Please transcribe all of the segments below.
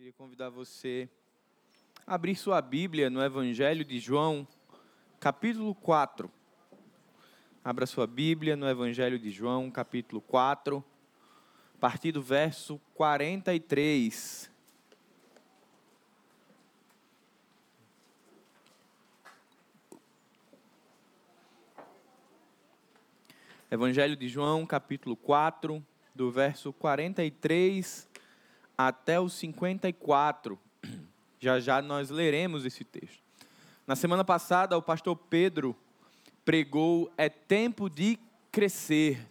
Queria convidar você a abrir sua Bíblia no Evangelho de João, capítulo 4. Abra sua Bíblia no Evangelho de João, capítulo 4, a partir do verso 43. Evangelho de João, capítulo 4, do verso 43 até o 54. Já já nós leremos esse texto. Na semana passada, o pastor Pedro pregou É tempo de crescer.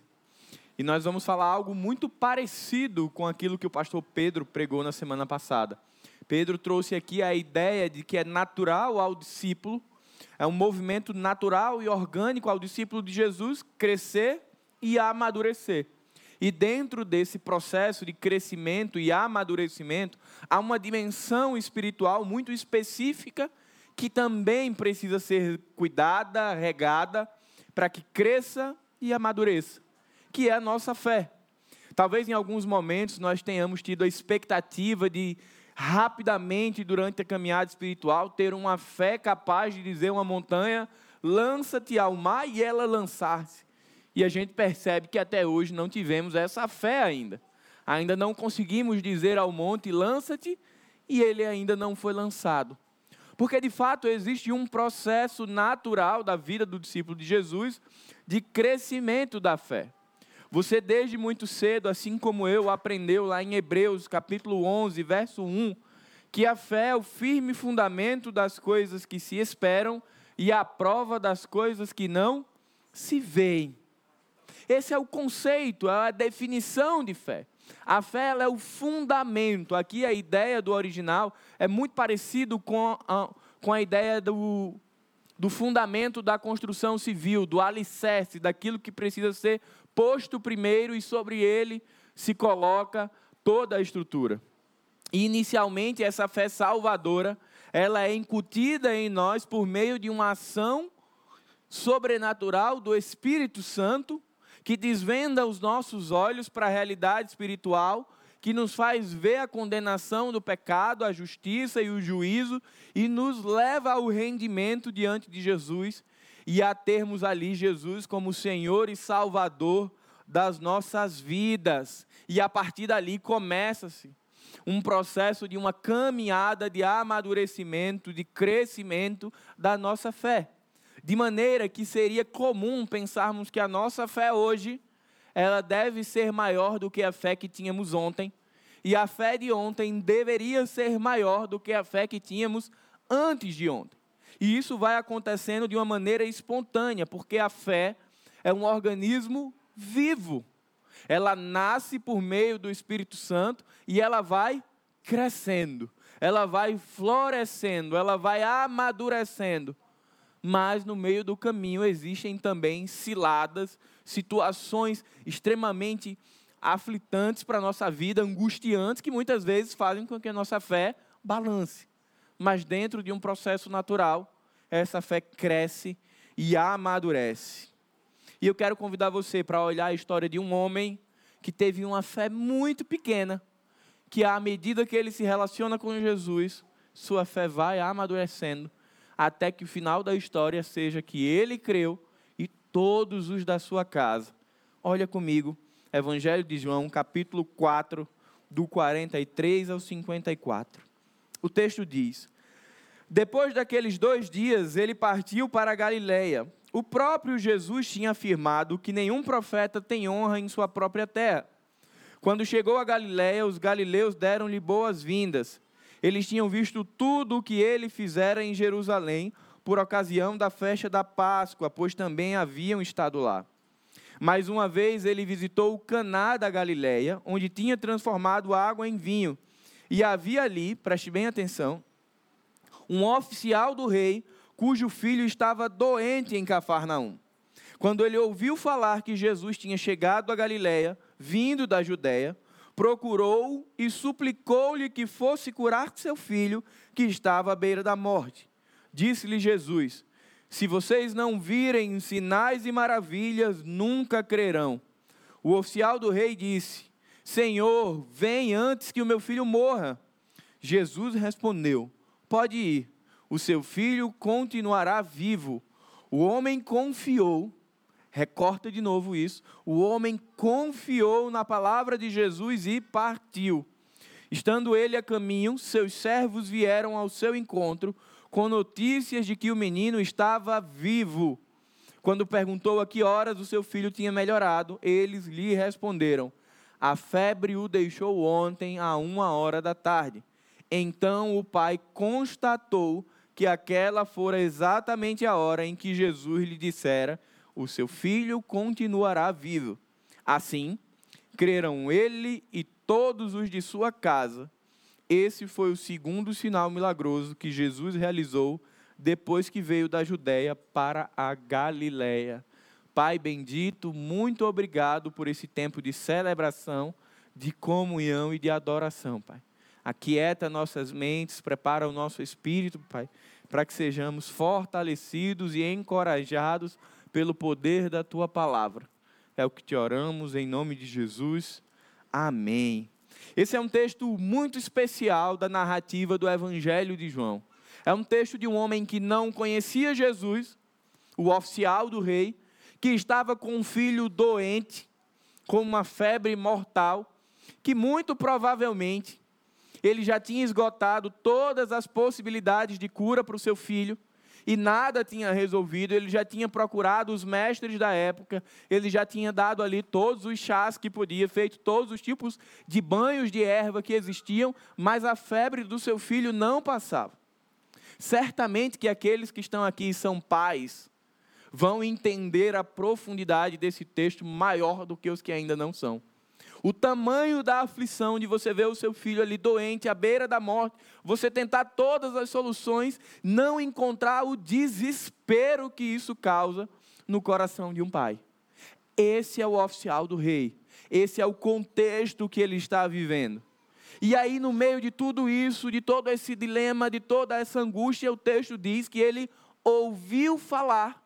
E nós vamos falar algo muito parecido com aquilo que o pastor Pedro pregou na semana passada. Pedro trouxe aqui a ideia de que é natural ao discípulo, é um movimento natural e orgânico ao discípulo de Jesus crescer e amadurecer. E dentro desse processo de crescimento e amadurecimento, há uma dimensão espiritual muito específica que também precisa ser cuidada, regada, para que cresça e amadureça, que é a nossa fé. Talvez em alguns momentos nós tenhamos tido a expectativa de rapidamente durante a caminhada espiritual ter uma fé capaz de dizer uma montanha, lança-te ao mar e ela lançar-se. E a gente percebe que até hoje não tivemos essa fé ainda. Ainda não conseguimos dizer ao monte: lança-te, e ele ainda não foi lançado. Porque de fato existe um processo natural da vida do discípulo de Jesus de crescimento da fé. Você desde muito cedo, assim como eu, aprendeu lá em Hebreus, capítulo 11, verso 1, que a fé é o firme fundamento das coisas que se esperam e a prova das coisas que não se veem. Esse é o conceito, é a definição de fé. A fé é o fundamento. Aqui a ideia do original é muito parecido com a, com a ideia do, do fundamento da construção civil, do alicerce, daquilo que precisa ser posto primeiro e sobre ele se coloca toda a estrutura. E inicialmente essa fé salvadora, ela é incutida em nós por meio de uma ação sobrenatural do Espírito Santo que desvenda os nossos olhos para a realidade espiritual, que nos faz ver a condenação do pecado, a justiça e o juízo e nos leva ao rendimento diante de Jesus e a termos ali Jesus como Senhor e Salvador das nossas vidas. E a partir dali começa-se um processo de uma caminhada de amadurecimento, de crescimento da nossa fé de maneira que seria comum pensarmos que a nossa fé hoje ela deve ser maior do que a fé que tínhamos ontem, e a fé de ontem deveria ser maior do que a fé que tínhamos antes de ontem. E isso vai acontecendo de uma maneira espontânea, porque a fé é um organismo vivo. Ela nasce por meio do Espírito Santo e ela vai crescendo, ela vai florescendo, ela vai amadurecendo mas no meio do caminho existem também ciladas, situações extremamente aflitantes para a nossa vida, angustiantes, que muitas vezes fazem com que a nossa fé balance. Mas dentro de um processo natural, essa fé cresce e amadurece. E eu quero convidar você para olhar a história de um homem que teve uma fé muito pequena, que à medida que ele se relaciona com Jesus, sua fé vai amadurecendo até que o final da história seja que ele creu e todos os da sua casa. Olha comigo, Evangelho de João, capítulo 4, do 43 ao 54. O texto diz: Depois daqueles dois dias, ele partiu para a Galiléia. O próprio Jesus tinha afirmado que nenhum profeta tem honra em sua própria terra. Quando chegou a Galiléia, os galileus deram-lhe boas-vindas. Eles tinham visto tudo o que ele fizera em Jerusalém por ocasião da festa da Páscoa, pois também haviam estado lá. Mais uma vez ele visitou o Caná da Galileia, onde tinha transformado água em vinho. E havia ali, preste bem atenção, um oficial do rei, cujo filho estava doente em Cafarnaum. Quando ele ouviu falar que Jesus tinha chegado a Galiléia, vindo da Judéia, procurou e suplicou-lhe que fosse curar seu filho, que estava à beira da morte. Disse-lhe Jesus: Se vocês não virem sinais e maravilhas, nunca crerão. O oficial do rei disse: Senhor, vem antes que o meu filho morra. Jesus respondeu: Pode ir, o seu filho continuará vivo. O homem confiou, recorta de novo isso, o homem confiou na palavra de Jesus e partiu. Estando ele a caminho, seus servos vieram ao seu encontro com notícias de que o menino estava vivo. Quando perguntou a que horas o seu filho tinha melhorado, eles lhe responderam: A febre o deixou ontem a uma hora da tarde. Então o pai constatou que aquela fora exatamente a hora em que Jesus lhe dissera: O seu filho continuará vivo. Assim, creram ele e todos os de sua casa. Esse foi o segundo sinal milagroso que Jesus realizou depois que veio da Judéia para a Galiléia. Pai bendito, muito obrigado por esse tempo de celebração, de comunhão e de adoração, Pai. Aquieta nossas mentes, prepara o nosso espírito, Pai, para que sejamos fortalecidos e encorajados pelo poder da tua palavra. É o que te oramos em nome de Jesus. Amém. Esse é um texto muito especial da narrativa do Evangelho de João. É um texto de um homem que não conhecia Jesus, o oficial do rei, que estava com um filho doente, com uma febre mortal, que muito provavelmente ele já tinha esgotado todas as possibilidades de cura para o seu filho e nada tinha resolvido, ele já tinha procurado os mestres da época, ele já tinha dado ali todos os chás que podia, feito todos os tipos de banhos de erva que existiam, mas a febre do seu filho não passava. Certamente que aqueles que estão aqui são pais, vão entender a profundidade desse texto maior do que os que ainda não são. O tamanho da aflição de você ver o seu filho ali doente, à beira da morte, você tentar todas as soluções, não encontrar o desespero que isso causa no coração de um pai. Esse é o oficial do rei. Esse é o contexto que ele está vivendo. E aí, no meio de tudo isso, de todo esse dilema, de toda essa angústia, o texto diz que ele ouviu falar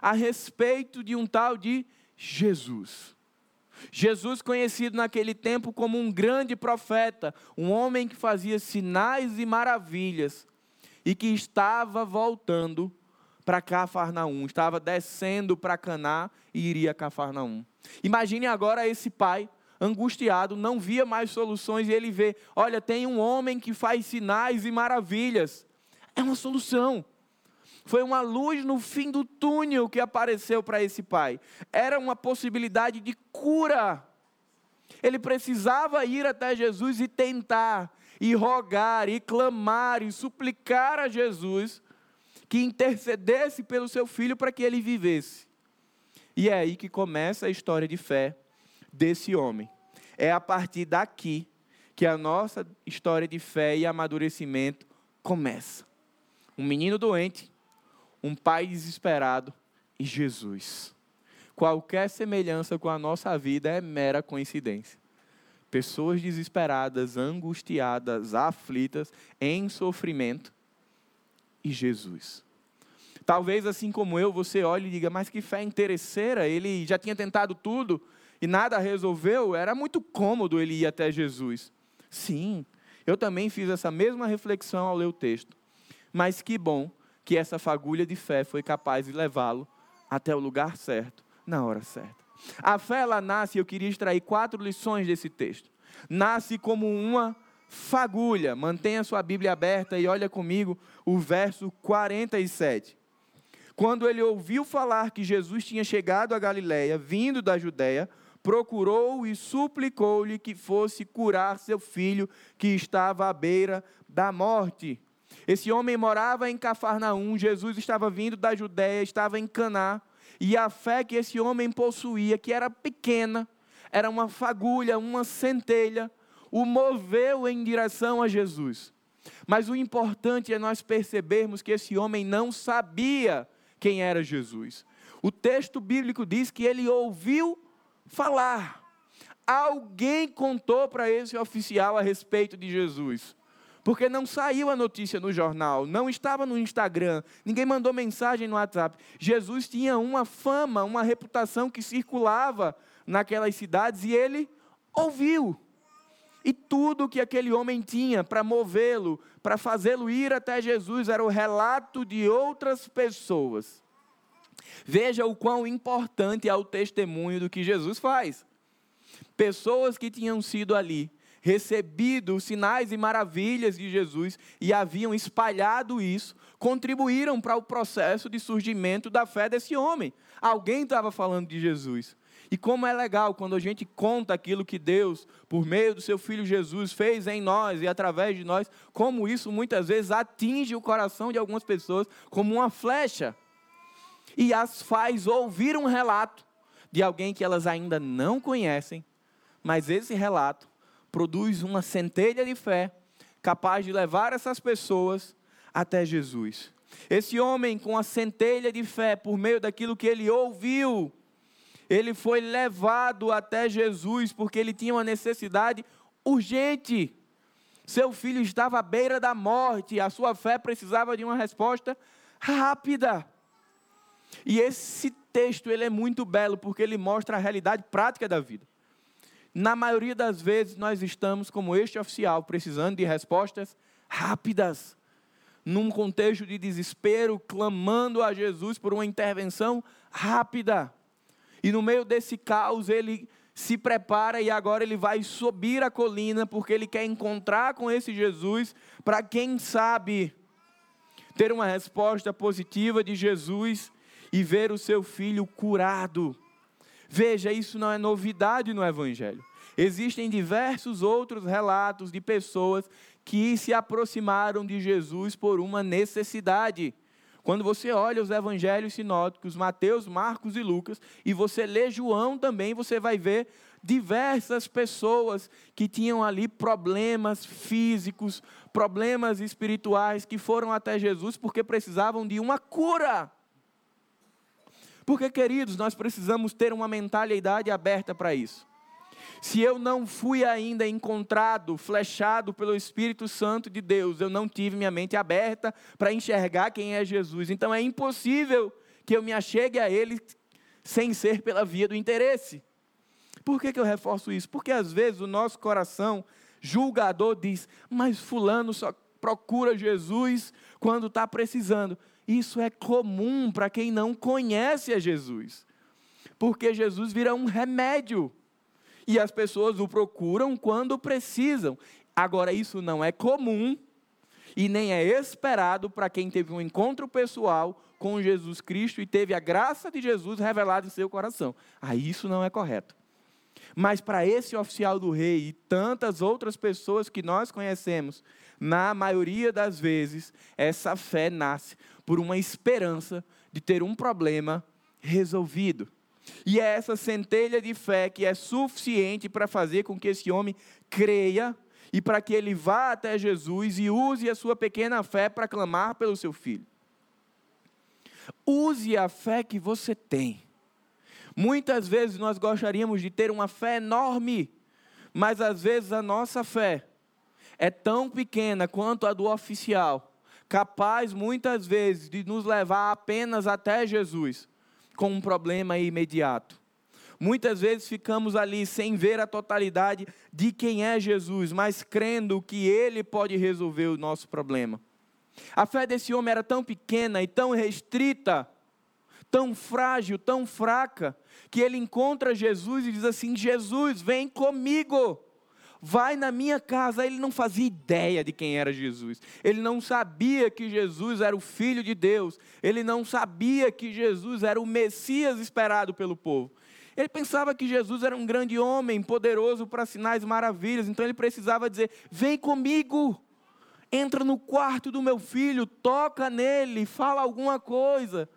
a respeito de um tal de Jesus. Jesus, conhecido naquele tempo como um grande profeta, um homem que fazia sinais e maravilhas, e que estava voltando para Cafarnaum, estava descendo para Caná e iria a Cafarnaum. Imagine agora esse pai angustiado, não via mais soluções e ele vê, olha, tem um homem que faz sinais e maravilhas. É uma solução. Foi uma luz no fim do túnel que apareceu para esse pai. Era uma possibilidade de cura. Ele precisava ir até Jesus e tentar, e rogar, e clamar, e suplicar a Jesus que intercedesse pelo seu filho para que ele vivesse. E é aí que começa a história de fé desse homem. É a partir daqui que a nossa história de fé e amadurecimento começa. Um menino doente, um pai desesperado e Jesus. Qualquer semelhança com a nossa vida é mera coincidência. Pessoas desesperadas, angustiadas, aflitas, em sofrimento e Jesus. Talvez assim como eu, você olhe e diga, mas que fé interesseira, ele já tinha tentado tudo e nada resolveu, era muito cômodo ele ir até Jesus. Sim, eu também fiz essa mesma reflexão ao ler o texto. Mas que bom que essa fagulha de fé foi capaz de levá-lo até o lugar certo, na hora certa. A fé, ela nasce, eu queria extrair quatro lições desse texto. Nasce como uma fagulha. Mantenha sua Bíblia aberta e olha comigo o verso 47. Quando ele ouviu falar que Jesus tinha chegado a Galiléia, vindo da Judéia, procurou e suplicou-lhe que fosse curar seu filho que estava à beira da morte. Esse homem morava em Cafarnaum, Jesus estava vindo da Judéia, estava em Caná, e a fé que esse homem possuía, que era pequena, era uma fagulha, uma centelha, o moveu em direção a Jesus. Mas o importante é nós percebermos que esse homem não sabia quem era Jesus. O texto bíblico diz que ele ouviu falar. Alguém contou para esse oficial a respeito de Jesus porque não saiu a notícia no jornal, não estava no Instagram, ninguém mandou mensagem no WhatsApp. Jesus tinha uma fama, uma reputação que circulava naquelas cidades e ele ouviu. E tudo que aquele homem tinha para movê-lo, para fazê-lo ir até Jesus, era o relato de outras pessoas. Veja o quão importante é o testemunho do que Jesus faz. Pessoas que tinham sido ali, recebido os sinais e maravilhas de Jesus e haviam espalhado isso, contribuíram para o processo de surgimento da fé desse homem. Alguém estava falando de Jesus. E como é legal quando a gente conta aquilo que Deus, por meio do seu filho Jesus, fez em nós e através de nós, como isso muitas vezes atinge o coração de algumas pessoas como uma flecha e as faz ouvir um relato de alguém que elas ainda não conhecem, mas esse relato produz uma centelha de fé capaz de levar essas pessoas até Jesus. Esse homem com a centelha de fé por meio daquilo que ele ouviu, ele foi levado até Jesus porque ele tinha uma necessidade urgente. Seu filho estava à beira da morte, a sua fé precisava de uma resposta rápida. E esse texto ele é muito belo porque ele mostra a realidade prática da vida. Na maioria das vezes nós estamos como este oficial, precisando de respostas rápidas, num contexto de desespero, clamando a Jesus por uma intervenção rápida. E no meio desse caos, ele se prepara e agora ele vai subir a colina, porque ele quer encontrar com esse Jesus, para quem sabe ter uma resposta positiva de Jesus e ver o seu filho curado. Veja, isso não é novidade no Evangelho. Existem diversos outros relatos de pessoas que se aproximaram de Jesus por uma necessidade. Quando você olha os evangelhos sinóticos, Mateus, Marcos e Lucas, e você lê João também, você vai ver diversas pessoas que tinham ali problemas físicos, problemas espirituais, que foram até Jesus porque precisavam de uma cura. Porque, queridos, nós precisamos ter uma mentalidade aberta para isso. Se eu não fui ainda encontrado, flechado pelo Espírito Santo de Deus, eu não tive minha mente aberta para enxergar quem é Jesus. Então é impossível que eu me achegue a Ele sem ser pela via do interesse. Por que, que eu reforço isso? Porque às vezes o nosso coração julgador diz, mas Fulano só procura Jesus quando está precisando. Isso é comum para quem não conhece a Jesus, porque Jesus vira um remédio e as pessoas o procuram quando precisam. Agora, isso não é comum e nem é esperado para quem teve um encontro pessoal com Jesus Cristo e teve a graça de Jesus revelada em seu coração. Aí isso não é correto. Mas para esse oficial do rei e tantas outras pessoas que nós conhecemos, na maioria das vezes, essa fé nasce por uma esperança de ter um problema resolvido. E é essa centelha de fé que é suficiente para fazer com que esse homem creia e para que ele vá até Jesus e use a sua pequena fé para clamar pelo seu filho. Use a fé que você tem. Muitas vezes nós gostaríamos de ter uma fé enorme, mas às vezes a nossa fé é tão pequena quanto a do oficial, capaz muitas vezes de nos levar apenas até Jesus com um problema imediato. Muitas vezes ficamos ali sem ver a totalidade de quem é Jesus, mas crendo que Ele pode resolver o nosso problema. A fé desse homem era tão pequena e tão restrita, tão frágil, tão fraca, que ele encontra Jesus e diz assim: Jesus, vem comigo vai na minha casa. Ele não fazia ideia de quem era Jesus. Ele não sabia que Jesus era o Filho de Deus. Ele não sabia que Jesus era o Messias esperado pelo povo. Ele pensava que Jesus era um grande homem, poderoso para sinais e maravilhas. Então ele precisava dizer: Vem comigo. Entra no quarto do meu filho, toca nele, fala alguma coisa.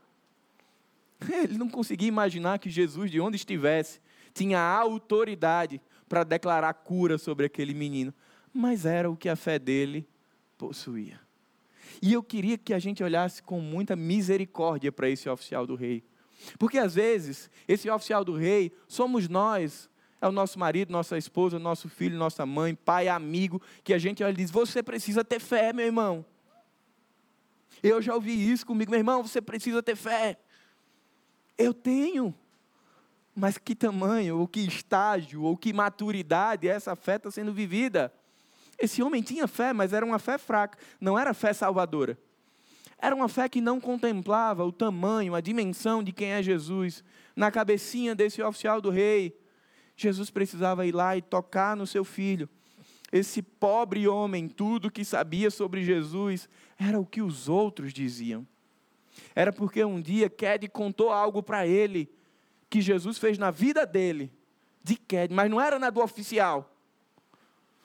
Ele não conseguia imaginar que Jesus, de onde estivesse, tinha autoridade para declarar cura sobre aquele menino, mas era o que a fé dele possuía. E eu queria que a gente olhasse com muita misericórdia para esse oficial do rei. Porque às vezes, esse oficial do rei somos nós, é o nosso marido, nossa esposa, nosso filho, nossa mãe, pai, amigo, que a gente olha e diz: Você precisa ter fé, meu irmão. Eu já ouvi isso comigo, meu irmão, você precisa ter fé. Eu tenho. Mas que tamanho, ou que estágio, ou que maturidade essa fé está sendo vivida? Esse homem tinha fé, mas era uma fé fraca, não era fé salvadora. Era uma fé que não contemplava o tamanho, a dimensão de quem é Jesus. Na cabecinha desse oficial do rei, Jesus precisava ir lá e tocar no seu filho. Esse pobre homem, tudo que sabia sobre Jesus era o que os outros diziam. Era porque um dia Ked contou algo para ele que Jesus fez na vida dele, de Ked, mas não era na do oficial.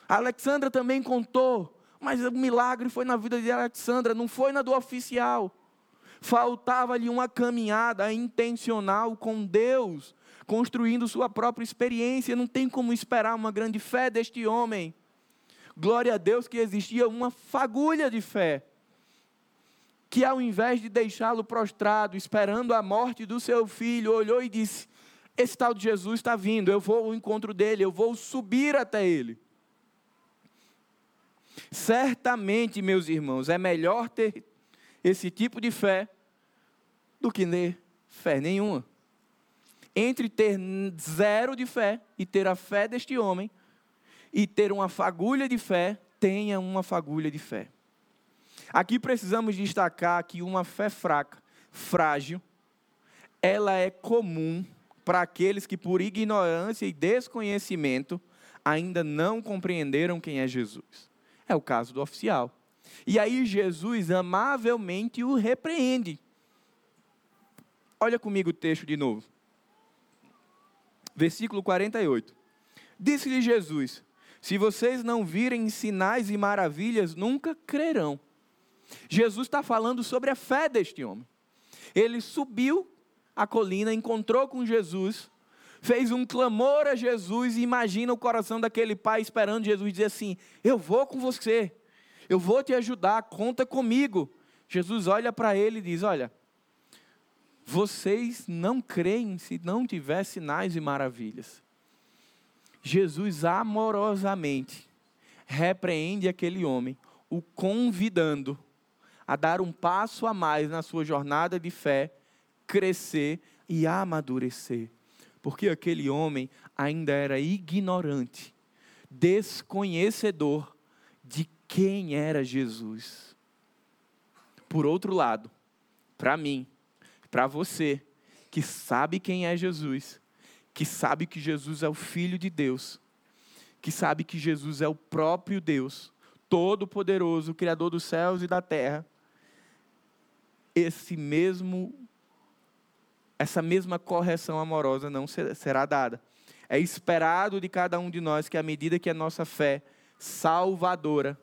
A Alexandra também contou, mas o milagre foi na vida de Alexandra, não foi na do oficial. Faltava-lhe uma caminhada intencional com Deus, construindo sua própria experiência. Não tem como esperar uma grande fé deste homem. Glória a Deus que existia uma fagulha de fé. Que ao invés de deixá-lo prostrado, esperando a morte do seu filho, olhou e disse: Esse tal de Jesus está vindo, eu vou ao encontro dele, eu vou subir até ele. Certamente, meus irmãos, é melhor ter esse tipo de fé do que ter fé nenhuma. Entre ter zero de fé e ter a fé deste homem, e ter uma fagulha de fé, tenha uma fagulha de fé. Aqui precisamos destacar que uma fé fraca, frágil, ela é comum para aqueles que, por ignorância e desconhecimento, ainda não compreenderam quem é Jesus. É o caso do oficial. E aí Jesus amavelmente o repreende. Olha comigo o texto de novo. Versículo 48. Disse-lhe Jesus: se vocês não virem sinais e maravilhas, nunca crerão. Jesus está falando sobre a fé deste homem. Ele subiu a colina, encontrou com Jesus, fez um clamor a Jesus e imagina o coração daquele pai esperando Jesus dizer assim: Eu vou com você, eu vou te ajudar, conta comigo. Jesus olha para ele e diz: Olha, vocês não creem se não tiver sinais e maravilhas. Jesus amorosamente repreende aquele homem, o convidando a dar um passo a mais na sua jornada de fé, crescer e amadurecer. Porque aquele homem ainda era ignorante, desconhecedor de quem era Jesus. Por outro lado, para mim, para você, que sabe quem é Jesus, que sabe que Jesus é o Filho de Deus, que sabe que Jesus é o próprio Deus, Todo-Poderoso, Criador dos céus e da terra, esse mesmo, essa mesma correção amorosa não será dada. É esperado de cada um de nós que, à medida que a nossa fé salvadora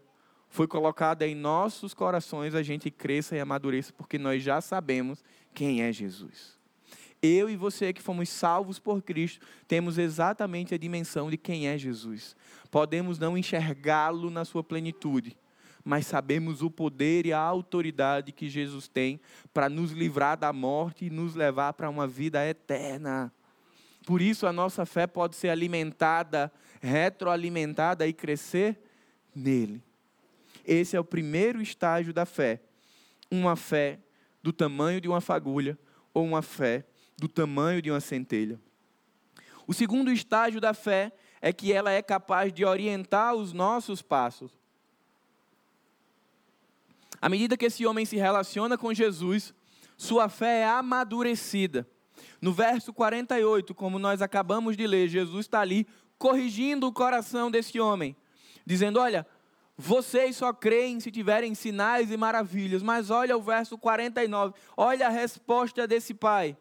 foi colocada em nossos corações, a gente cresça e amadureça, porque nós já sabemos quem é Jesus eu e você que fomos salvos por Cristo, temos exatamente a dimensão de quem é Jesus. Podemos não enxergá-lo na sua plenitude, mas sabemos o poder e a autoridade que Jesus tem para nos livrar da morte e nos levar para uma vida eterna. Por isso a nossa fé pode ser alimentada, retroalimentada e crescer nele. Esse é o primeiro estágio da fé. Uma fé do tamanho de uma fagulha ou uma fé do tamanho de uma centelha. O segundo estágio da fé é que ela é capaz de orientar os nossos passos. À medida que esse homem se relaciona com Jesus, sua fé é amadurecida. No verso 48, como nós acabamos de ler, Jesus está ali corrigindo o coração desse homem, dizendo: Olha, vocês só creem se tiverem sinais e maravilhas. Mas olha o verso 49, olha a resposta desse pai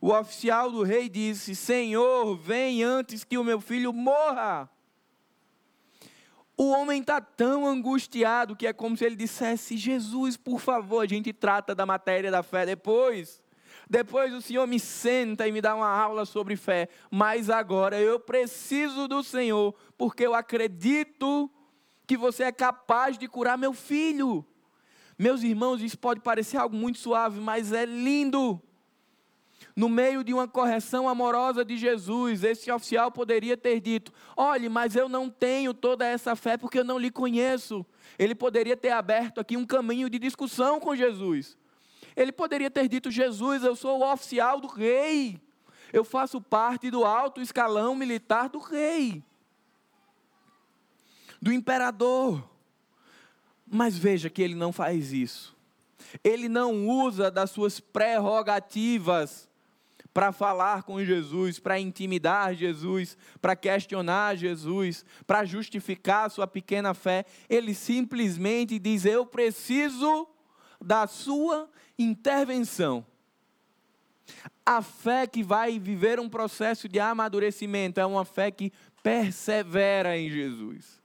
o oficial do rei disse: Senhor, vem antes que o meu filho morra. O homem está tão angustiado que é como se ele dissesse: Jesus, por favor, a gente trata da matéria da fé depois. Depois o Senhor me senta e me dá uma aula sobre fé. Mas agora eu preciso do Senhor, porque eu acredito que você é capaz de curar meu filho. Meus irmãos, isso pode parecer algo muito suave, mas é lindo no meio de uma correção amorosa de Jesus, esse oficial poderia ter dito: Olhe, mas eu não tenho toda essa fé porque eu não lhe conheço. Ele poderia ter aberto aqui um caminho de discussão com Jesus. Ele poderia ter dito: Jesus, eu sou o oficial do rei. Eu faço parte do alto escalão militar do rei, do imperador. Mas veja que ele não faz isso. Ele não usa das suas prerrogativas para falar com Jesus, para intimidar Jesus, para questionar Jesus, para justificar sua pequena fé. Ele simplesmente diz: Eu preciso da sua intervenção. A fé que vai viver um processo de amadurecimento é uma fé que persevera em Jesus.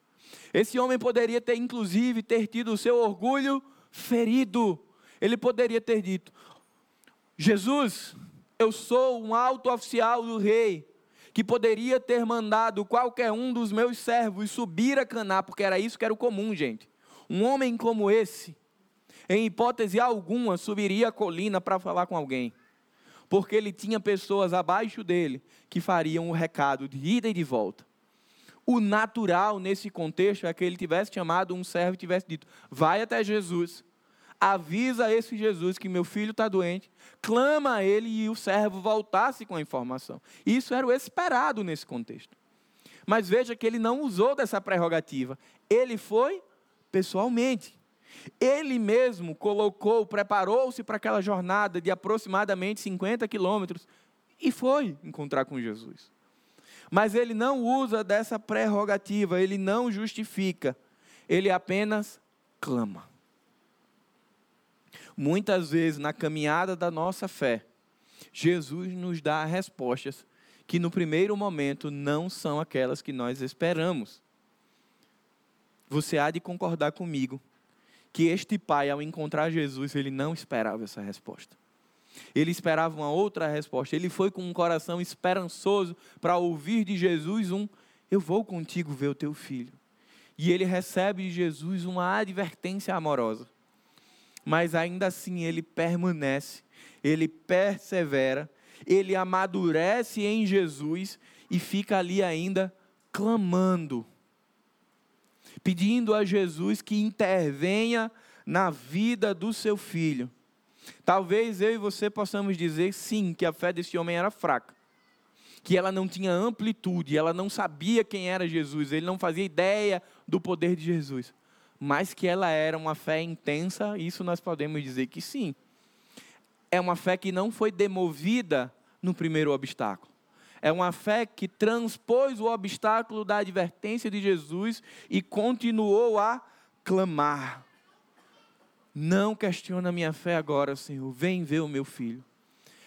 Esse homem poderia ter, inclusive, ter tido o seu orgulho ferido. Ele poderia ter dito: Jesus, eu sou um alto oficial do rei, que poderia ter mandado qualquer um dos meus servos subir a Caná, porque era isso que era o comum, gente. Um homem como esse, em hipótese alguma, subiria a colina para falar com alguém porque ele tinha pessoas abaixo dele que fariam o recado de ida e de volta. O natural nesse contexto é que ele tivesse chamado um servo e tivesse dito: vai até Jesus, avisa esse Jesus que meu filho está doente, clama a ele e o servo voltasse com a informação. Isso era o esperado nesse contexto. Mas veja que ele não usou dessa prerrogativa, ele foi pessoalmente. Ele mesmo colocou, preparou-se para aquela jornada de aproximadamente 50 quilômetros e foi encontrar com Jesus. Mas ele não usa dessa prerrogativa, ele não justifica, ele apenas clama. Muitas vezes, na caminhada da nossa fé, Jesus nos dá respostas que no primeiro momento não são aquelas que nós esperamos. Você há de concordar comigo que este pai, ao encontrar Jesus, ele não esperava essa resposta. Ele esperava uma outra resposta. Ele foi com um coração esperançoso para ouvir de Jesus um: Eu vou contigo ver o teu filho. E ele recebe de Jesus uma advertência amorosa. Mas ainda assim ele permanece, ele persevera, ele amadurece em Jesus e fica ali ainda clamando pedindo a Jesus que intervenha na vida do seu filho. Talvez eu e você possamos dizer sim, que a fé desse homem era fraca, que ela não tinha amplitude, ela não sabia quem era Jesus, ele não fazia ideia do poder de Jesus, mas que ela era uma fé intensa, isso nós podemos dizer que sim. É uma fé que não foi demovida no primeiro obstáculo. É uma fé que transpôs o obstáculo da advertência de Jesus e continuou a clamar. Não questiona a minha fé agora, Senhor. Vem ver o meu filho.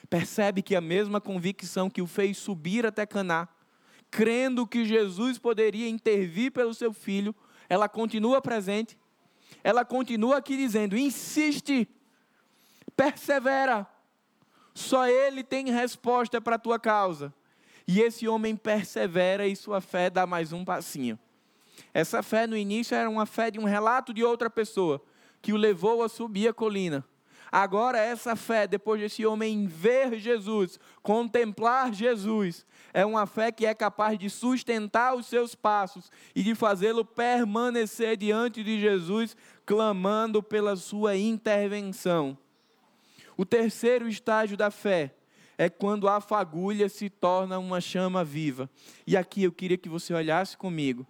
Percebe que a mesma convicção que o fez subir até Caná, crendo que Jesus poderia intervir pelo seu filho, ela continua presente. Ela continua aqui dizendo: insiste, persevera. Só Ele tem resposta para a tua causa. E esse homem persevera e sua fé dá mais um passinho. Essa fé no início era uma fé de um relato de outra pessoa, que o levou a subir a colina. Agora, essa fé, depois desse homem ver Jesus, contemplar Jesus, é uma fé que é capaz de sustentar os seus passos e de fazê-lo permanecer diante de Jesus, clamando pela sua intervenção. O terceiro estágio da fé é quando a fagulha se torna uma chama viva. E aqui eu queria que você olhasse comigo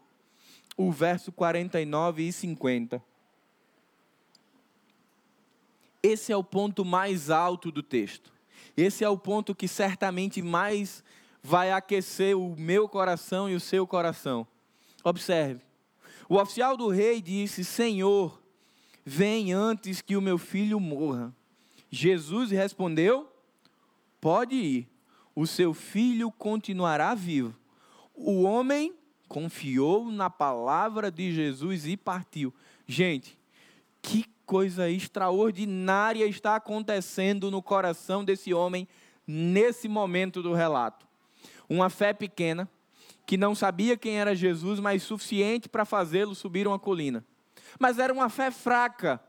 o verso 49 e 50. Esse é o ponto mais alto do texto. Esse é o ponto que certamente mais vai aquecer o meu coração e o seu coração. Observe. O oficial do rei disse: Senhor, vem antes que o meu filho morra. Jesus respondeu: Pode ir, o seu filho continuará vivo. O homem confiou na palavra de Jesus e partiu. Gente, que coisa extraordinária está acontecendo no coração desse homem nesse momento do relato. Uma fé pequena, que não sabia quem era Jesus, mas suficiente para fazê-lo subir uma colina. Mas era uma fé fraca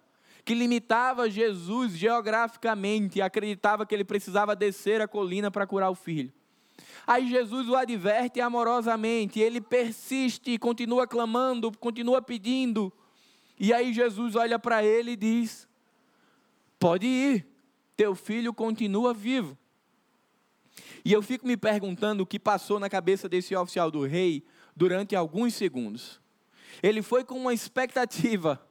que limitava Jesus geograficamente e acreditava que ele precisava descer a colina para curar o filho. Aí Jesus o adverte amorosamente, ele persiste, continua clamando, continua pedindo. E aí Jesus olha para ele e diz: Pode ir, teu filho continua vivo. E eu fico me perguntando o que passou na cabeça desse oficial do rei durante alguns segundos. Ele foi com uma expectativa.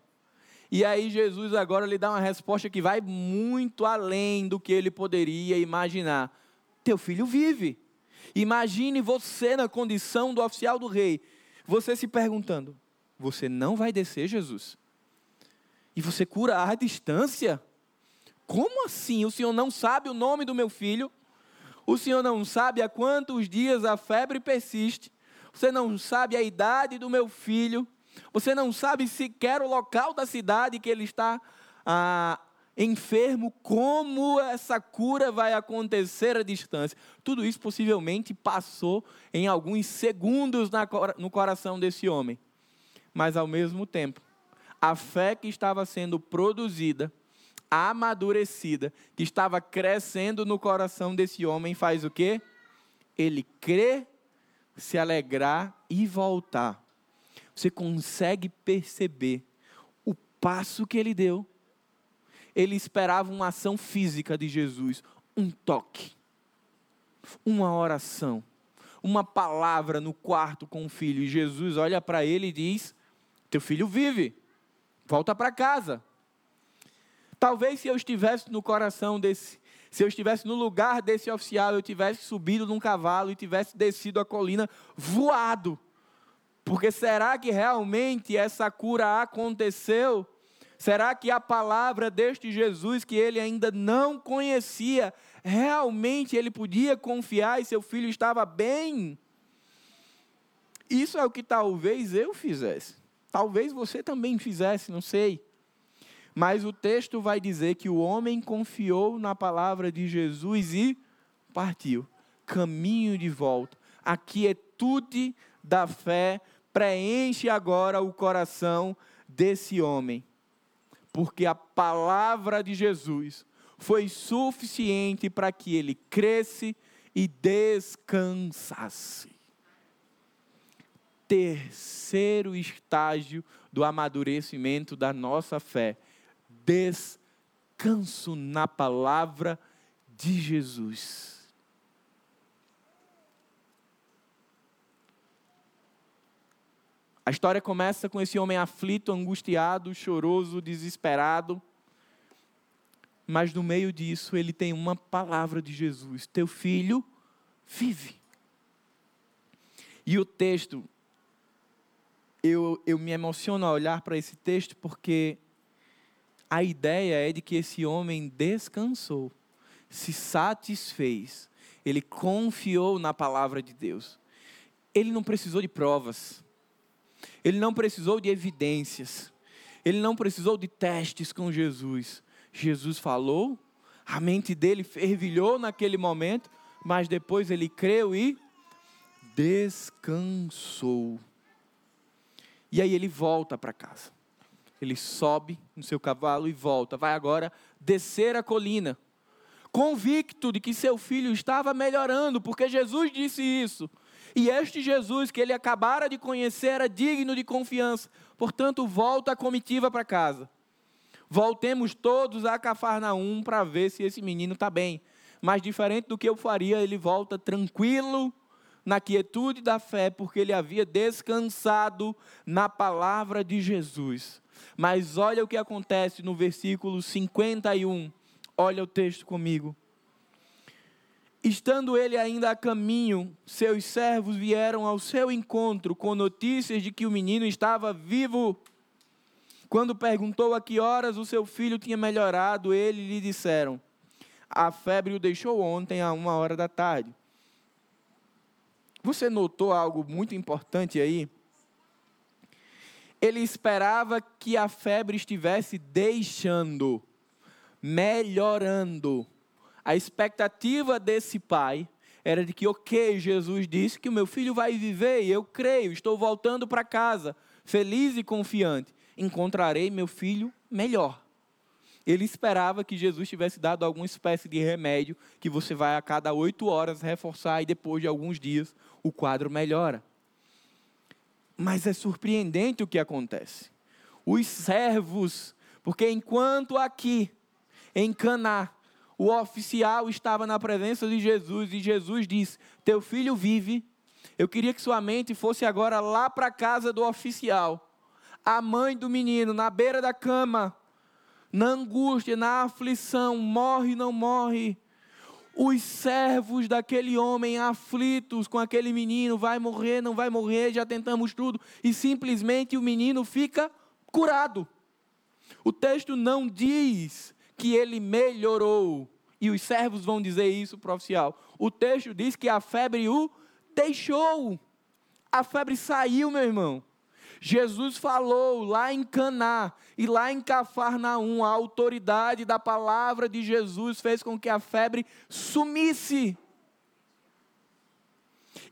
E aí Jesus agora lhe dá uma resposta que vai muito além do que ele poderia imaginar. Teu filho vive. Imagine você na condição do oficial do rei, você se perguntando: você não vai descer, Jesus? E você cura à distância? Como assim? O senhor não sabe o nome do meu filho? O senhor não sabe há quantos dias a febre persiste? Você não sabe a idade do meu filho? Você não sabe sequer o local da cidade que ele está ah, enfermo? Como essa cura vai acontecer à distância? Tudo isso possivelmente passou em alguns segundos no coração desse homem. Mas ao mesmo tempo, a fé que estava sendo produzida, amadurecida, que estava crescendo no coração desse homem, faz o quê? Ele crê, se alegrar e voltar. Você consegue perceber o passo que ele deu. Ele esperava uma ação física de Jesus, um toque, uma oração, uma palavra no quarto com o filho. E Jesus olha para ele e diz: Teu filho vive. Volta para casa. Talvez se eu estivesse no coração desse, se eu estivesse no lugar desse oficial, eu tivesse subido num cavalo e tivesse descido a colina voado. Porque será que realmente essa cura aconteceu? Será que a palavra deste Jesus que ele ainda não conhecia, realmente ele podia confiar e seu filho estava bem? Isso é o que talvez eu fizesse. Talvez você também fizesse, não sei. Mas o texto vai dizer que o homem confiou na palavra de Jesus e partiu. Caminho de volta. A quietude da fé preenche agora o coração desse homem. Porque a palavra de Jesus foi suficiente para que ele cresce e descansasse terceiro estágio do amadurecimento da nossa fé. Descanso na palavra de Jesus. A história começa com esse homem aflito, angustiado, choroso, desesperado. Mas no meio disso, ele tem uma palavra de Jesus: Teu filho vive. E o texto eu, eu me emociono a olhar para esse texto porque a ideia é de que esse homem descansou, se satisfez, ele confiou na palavra de Deus. Ele não precisou de provas, ele não precisou de evidências, ele não precisou de testes com Jesus. Jesus falou, a mente dele fervilhou naquele momento, mas depois ele creu e descansou. E aí ele volta para casa. Ele sobe no seu cavalo e volta. Vai agora descer a colina, convicto de que seu filho estava melhorando, porque Jesus disse isso. E este Jesus que ele acabara de conhecer era digno de confiança. Portanto, volta a comitiva para casa. Voltemos todos a Cafarnaum para ver se esse menino está bem. Mas diferente do que eu faria, ele volta tranquilo na quietude da fé, porque ele havia descansado na palavra de Jesus. Mas olha o que acontece no versículo 51. Olha o texto comigo. Estando ele ainda a caminho, seus servos vieram ao seu encontro com notícias de que o menino estava vivo. Quando perguntou a que horas o seu filho tinha melhorado, ele lhe disseram: A febre o deixou ontem a uma hora da tarde. Você notou algo muito importante aí? Ele esperava que a febre estivesse deixando, melhorando. A expectativa desse pai era de que, ok, Jesus disse que o meu filho vai viver, e eu creio, estou voltando para casa, feliz e confiante. Encontrarei meu filho melhor. Ele esperava que Jesus tivesse dado alguma espécie de remédio que você vai a cada oito horas reforçar e depois de alguns dias o quadro melhora. Mas é surpreendente o que acontece. Os servos, porque enquanto aqui, em Caná, o oficial estava na presença de Jesus e Jesus disse: Teu filho vive. Eu queria que sua mente fosse agora lá para a casa do oficial. A mãe do menino, na beira da cama, na angústia, na aflição, morre, não morre. Os servos daquele homem aflitos com aquele menino, vai morrer, não vai morrer, já tentamos tudo, e simplesmente o menino fica curado. O texto não diz que ele melhorou. E os servos vão dizer isso para o oficial. O texto diz que a febre o deixou. A febre saiu, meu irmão. Jesus falou lá em Caná e lá em Cafarnaum, a autoridade da palavra de Jesus fez com que a febre sumisse.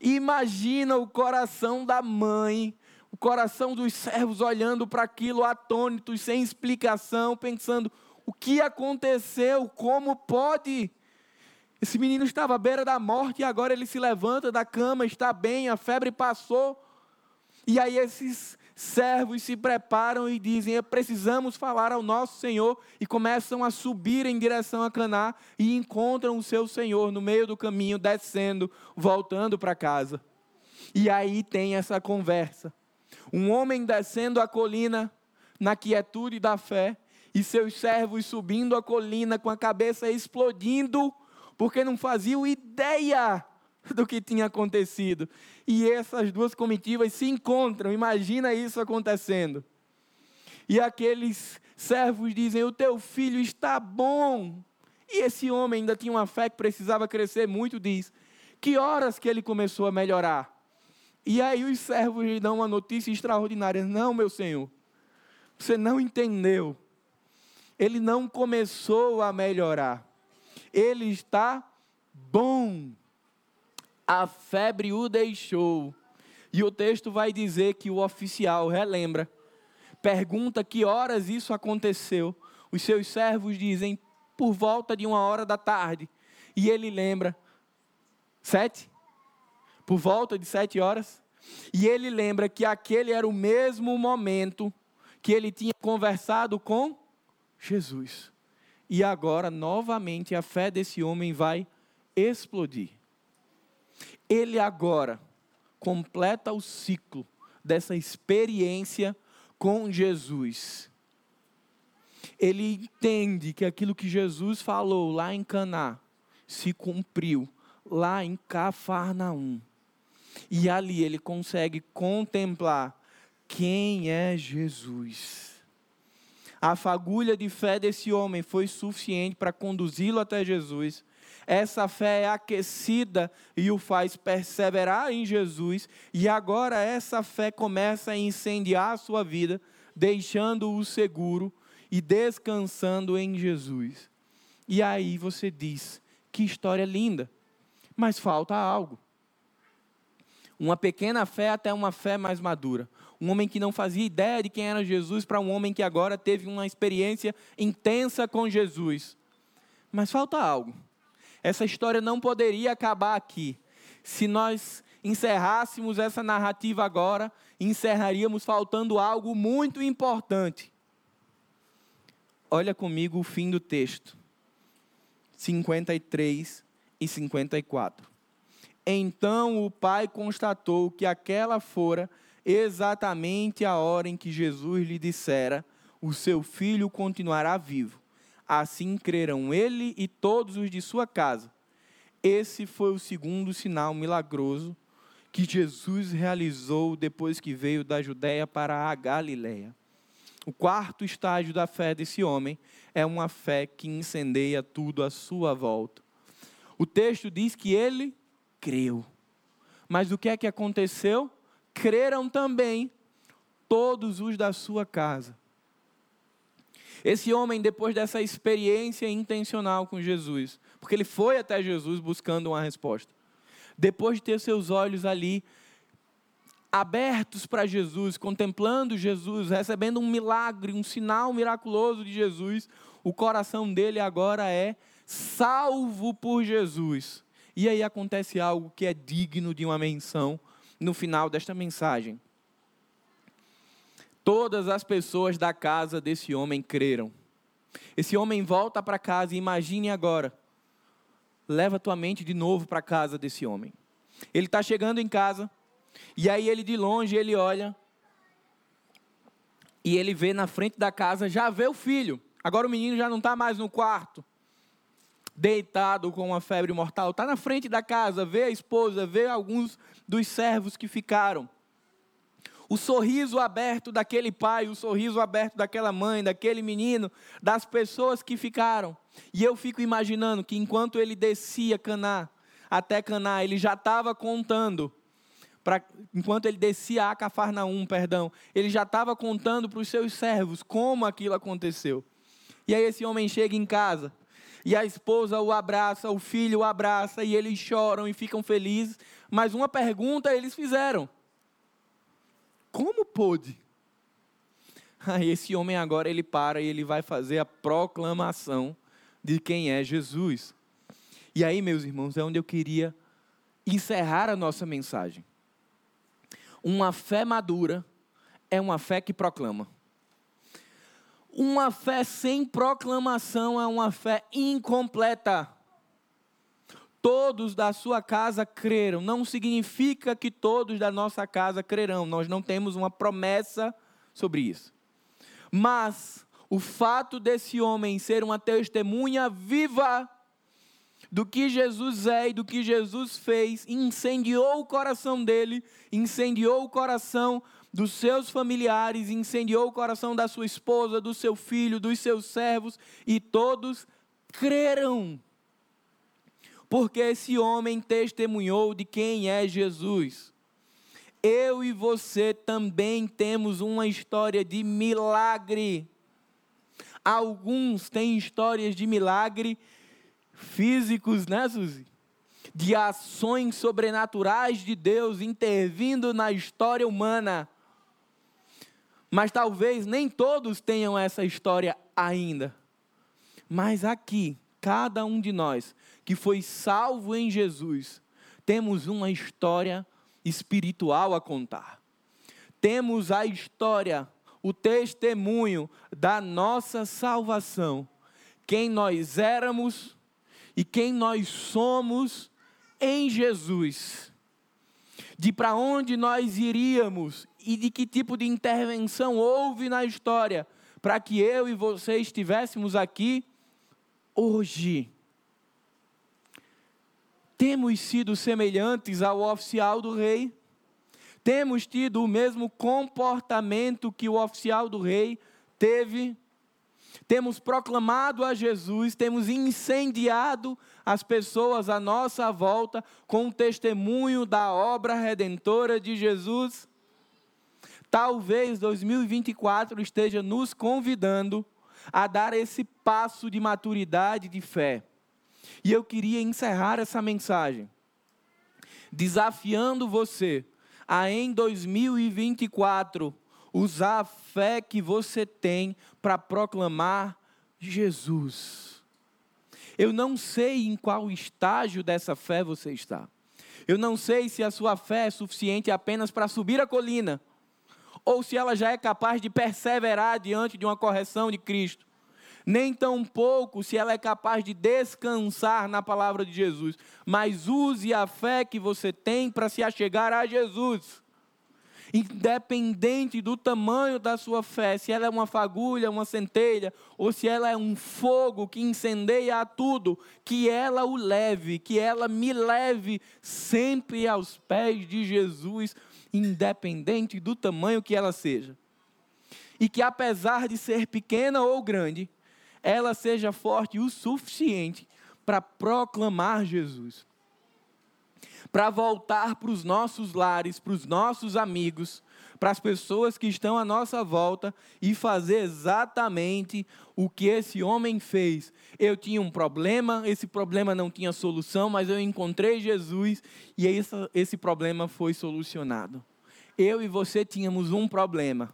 Imagina o coração da mãe, o coração dos servos olhando para aquilo atônitos, sem explicação, pensando: o que aconteceu? Como pode? Esse menino estava à beira da morte e agora ele se levanta da cama, está bem, a febre passou. E aí esses servos se preparam e dizem: precisamos falar ao nosso Senhor. E começam a subir em direção a Caná e encontram o seu Senhor no meio do caminho, descendo, voltando para casa. E aí tem essa conversa. Um homem descendo a colina na quietude da fé e seus servos subindo a colina com a cabeça explodindo, porque não faziam ideia do que tinha acontecido. E essas duas comitivas se encontram, imagina isso acontecendo. E aqueles servos dizem: O teu filho está bom. E esse homem ainda tinha uma fé que precisava crescer muito, diz: Que horas que ele começou a melhorar? E aí os servos lhe dão uma notícia extraordinária: Não, meu senhor, você não entendeu ele não começou a melhorar. Ele está bom. A febre o deixou. E o texto vai dizer que o oficial relembra, pergunta que horas isso aconteceu. Os seus servos dizem por volta de uma hora da tarde. E ele lembra, sete? Por volta de sete horas. E ele lembra que aquele era o mesmo momento que ele tinha conversado com Jesus. E agora, novamente, a fé desse homem vai explodir. Ele agora completa o ciclo dessa experiência com Jesus. Ele entende que aquilo que Jesus falou lá em Caná se cumpriu lá em Cafarnaum. E ali ele consegue contemplar quem é Jesus. A fagulha de fé desse homem foi suficiente para conduzi-lo até Jesus. Essa fé é aquecida e o faz perseverar em Jesus, e agora essa fé começa a incendiar a sua vida, deixando-o seguro e descansando em Jesus. E aí você diz: que história linda, mas falta algo. Uma pequena fé até uma fé mais madura um homem que não fazia ideia de quem era Jesus, para um homem que agora teve uma experiência intensa com Jesus. Mas falta algo. Essa história não poderia acabar aqui. Se nós encerrássemos essa narrativa agora, encerraríamos faltando algo muito importante. Olha comigo o fim do texto. 53 e 54. Então o pai constatou que aquela fora exatamente a hora em que Jesus lhe dissera: O seu filho continuará vivo. Assim crerão ele e todos os de sua casa. Esse foi o segundo sinal milagroso que Jesus realizou depois que veio da Judéia para a Galiléia. O quarto estágio da fé desse homem é uma fé que incendeia tudo à sua volta. O texto diz que ele creu. Mas o que é que aconteceu? creram também todos os da sua casa. Esse homem, depois dessa experiência intencional com Jesus, porque ele foi até Jesus buscando uma resposta, depois de ter seus olhos ali abertos para Jesus, contemplando Jesus, recebendo um milagre, um sinal miraculoso de Jesus, o coração dele agora é salvo por Jesus. E aí acontece algo que é digno de uma menção no final desta mensagem. Todas as pessoas da casa desse homem creram. Esse homem volta para casa e imagine agora. Leva tua mente de novo para casa desse homem. Ele está chegando em casa e aí ele de longe ele olha e ele vê na frente da casa, já vê o filho. Agora o menino já não está mais no quarto, deitado com uma febre mortal. Está na frente da casa, vê a esposa, vê alguns dos servos que ficaram. O sorriso aberto daquele pai, o sorriso aberto daquela mãe, daquele menino, das pessoas que ficaram. E eu fico imaginando que enquanto ele descia Caná, até Caná, ele já estava contando Pra, enquanto ele descia a Cafarnaum, perdão, ele já estava contando para os seus servos como aquilo aconteceu. E aí esse homem chega em casa, e a esposa o abraça, o filho o abraça, e eles choram e ficam felizes. Mas uma pergunta eles fizeram: Como pôde? Aí esse homem agora ele para e ele vai fazer a proclamação de quem é Jesus. E aí, meus irmãos, é onde eu queria encerrar a nossa mensagem. Uma fé madura é uma fé que proclama. Uma fé sem proclamação é uma fé incompleta. Todos da sua casa creram. Não significa que todos da nossa casa crerão. Nós não temos uma promessa sobre isso. Mas o fato desse homem ser uma testemunha viva do que Jesus é e do que Jesus fez, incendiou o coração dele, incendiou o coração dos seus familiares, incendiou o coração da sua esposa, do seu filho, dos seus servos, e todos creram. Porque esse homem testemunhou de quem é Jesus. Eu e você também temos uma história de milagre. Alguns têm histórias de milagre físicos, né, Suzy? De ações sobrenaturais de Deus intervindo na história humana. Mas talvez nem todos tenham essa história ainda. Mas aqui, cada um de nós que foi salvo em Jesus, temos uma história espiritual a contar. Temos a história, o testemunho da nossa salvação. Quem nós éramos e quem nós somos em Jesus, de para onde nós iríamos e de que tipo de intervenção houve na história para que eu e você estivéssemos aqui hoje. Temos sido semelhantes ao oficial do rei, temos tido o mesmo comportamento que o oficial do rei teve temos proclamado a Jesus, temos incendiado as pessoas à nossa volta com o testemunho da obra redentora de Jesus. Talvez 2024 esteja nos convidando a dar esse passo de maturidade de fé. E eu queria encerrar essa mensagem desafiando você a em 2024 usar a fé que você tem para proclamar Jesus. Eu não sei em qual estágio dessa fé você está. Eu não sei se a sua fé é suficiente apenas para subir a colina, ou se ela já é capaz de perseverar diante de uma correção de Cristo. Nem tão pouco se ela é capaz de descansar na palavra de Jesus. Mas use a fé que você tem para se achegar a Jesus independente do tamanho da sua fé, se ela é uma fagulha, uma centelha, ou se ela é um fogo que incendeia a tudo, que ela o leve, que ela me leve sempre aos pés de Jesus, independente do tamanho que ela seja. E que apesar de ser pequena ou grande, ela seja forte o suficiente para proclamar Jesus para voltar para os nossos lares, para os nossos amigos, para as pessoas que estão à nossa volta e fazer exatamente o que esse homem fez. Eu tinha um problema, esse problema não tinha solução, mas eu encontrei Jesus e esse, esse problema foi solucionado. Eu e você tínhamos um problema.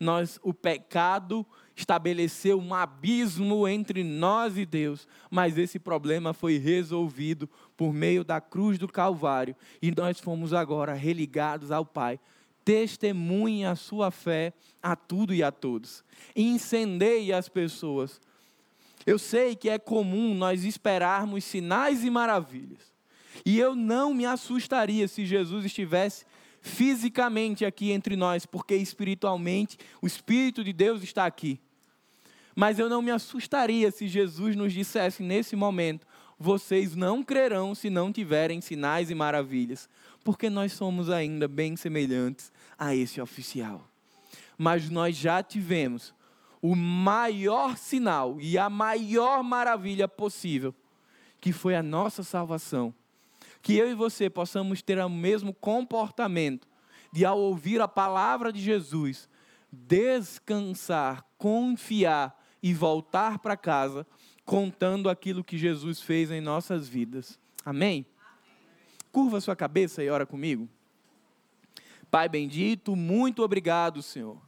Nós, o pecado estabeleceu um abismo entre nós e Deus, mas esse problema foi resolvido por meio da cruz do Calvário e nós fomos agora religados ao Pai. Testemunhe a sua fé a tudo e a todos. Incendeie as pessoas Eu sei que é comum nós esperarmos sinais e maravilhas. E eu não me assustaria se Jesus estivesse fisicamente aqui entre nós, porque espiritualmente o Espírito de Deus está aqui. Mas eu não me assustaria se Jesus nos dissesse nesse momento: vocês não crerão se não tiverem sinais e maravilhas, porque nós somos ainda bem semelhantes a esse oficial. Mas nós já tivemos o maior sinal e a maior maravilha possível, que foi a nossa salvação. Que eu e você possamos ter o mesmo comportamento de, ao ouvir a palavra de Jesus, descansar, confiar e voltar para casa contando aquilo que Jesus fez em nossas vidas. Amém? Curva sua cabeça e ora comigo. Pai bendito, muito obrigado, Senhor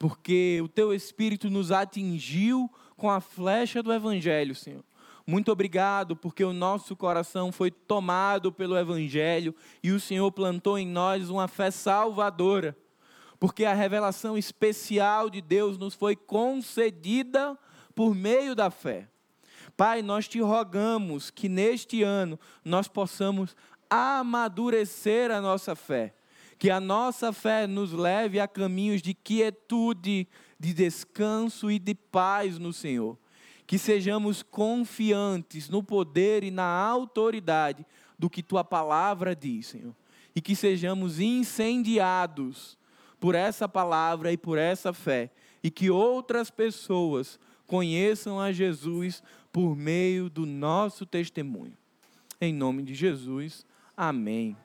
porque o teu Espírito nos atingiu com a flecha do Evangelho, Senhor. Muito obrigado, porque o nosso coração foi tomado pelo Evangelho e o Senhor plantou em nós uma fé salvadora, porque a revelação especial de Deus nos foi concedida por meio da fé. Pai, nós te rogamos que neste ano nós possamos amadurecer a nossa fé que a nossa fé nos leve a caminhos de quietude, de descanso e de paz no Senhor. Que sejamos confiantes no poder e na autoridade do que tua palavra diz, Senhor. E que sejamos incendiados por essa palavra e por essa fé. E que outras pessoas conheçam a Jesus por meio do nosso testemunho. Em nome de Jesus, amém.